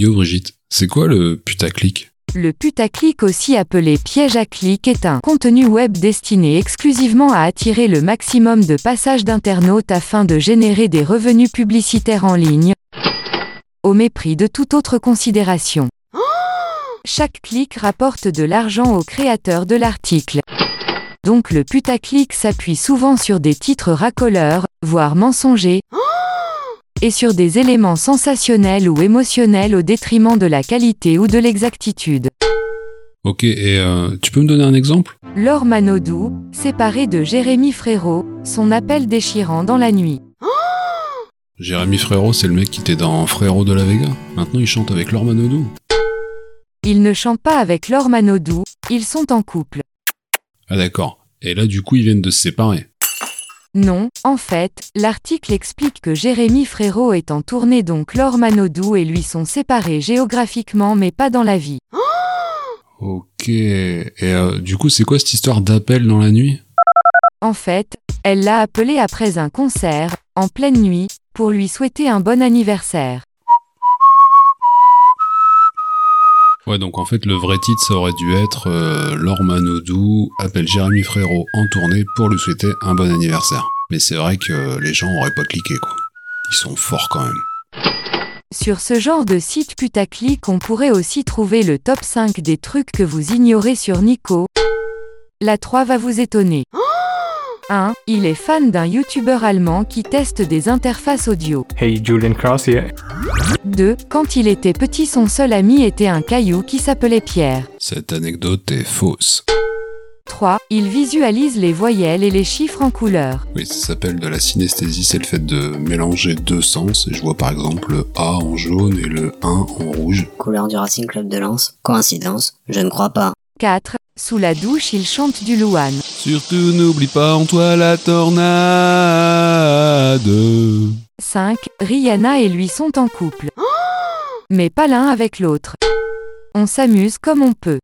Yo Brigitte, c'est quoi le putaclic? Le putaclic, aussi appelé piège à clic, est un contenu web destiné exclusivement à attirer le maximum de passages d'internautes afin de générer des revenus publicitaires en ligne, au mépris de toute autre considération. Chaque clic rapporte de l'argent au créateur de l'article. Donc le putaclic s'appuie souvent sur des titres racoleurs, voire mensongers, et sur des éléments sensationnels ou émotionnels au détriment de la qualité ou de l'exactitude. Ok, et euh, tu peux me donner un exemple? Laure Manodou, séparée de Jérémy Frérot, son appel déchirant dans la nuit. Jérémy Frérot, c'est le mec qui était dans Frérot de la Vega. Maintenant, il chante avec Laure Manodou. Ils ne chantent pas avec Laure Manodou, ils sont en couple. Ah d'accord. Et là, du coup, ils viennent de se séparer. Non, en fait, l'article explique que Jérémy Frérot est en tournée donc Laure Manodou et lui sont séparés géographiquement mais pas dans la vie. Ok. Et euh, du coup, c'est quoi cette histoire d'appel dans la nuit? En fait, elle l'a appelé après un concert, en pleine nuit, pour lui souhaiter un bon anniversaire. Ouais, donc en fait, le vrai titre, ça aurait dû être euh, Laure appelle Jérémy Frérot en tournée pour lui souhaiter un bon anniversaire. Mais c'est vrai que les gens auraient pas cliqué, quoi. Ils sont forts quand même. Sur ce genre de site putaclic, on pourrait aussi trouver le top 5 des trucs que vous ignorez sur Nico. La 3 va vous étonner. 1. Il est fan d'un youtubeur allemand qui teste des interfaces audio. Hey, Julian Krause here. 2. Quand il était petit, son seul ami était un caillou qui s'appelait Pierre. Cette anecdote est fausse. 3. Il visualise les voyelles et les chiffres en couleur. Oui, ça s'appelle de la synesthésie, c'est le fait de mélanger deux sens. Et je vois par exemple le A en jaune et le 1 en rouge. Couleur du Racing Club de Lens. Coïncidence Je ne crois pas. 4. Sous la douche, il chante du Louane. Surtout n'oublie pas en toi la tornade. 5. Rihanna et lui sont en couple. Mais pas l'un avec l'autre. On s'amuse comme on peut.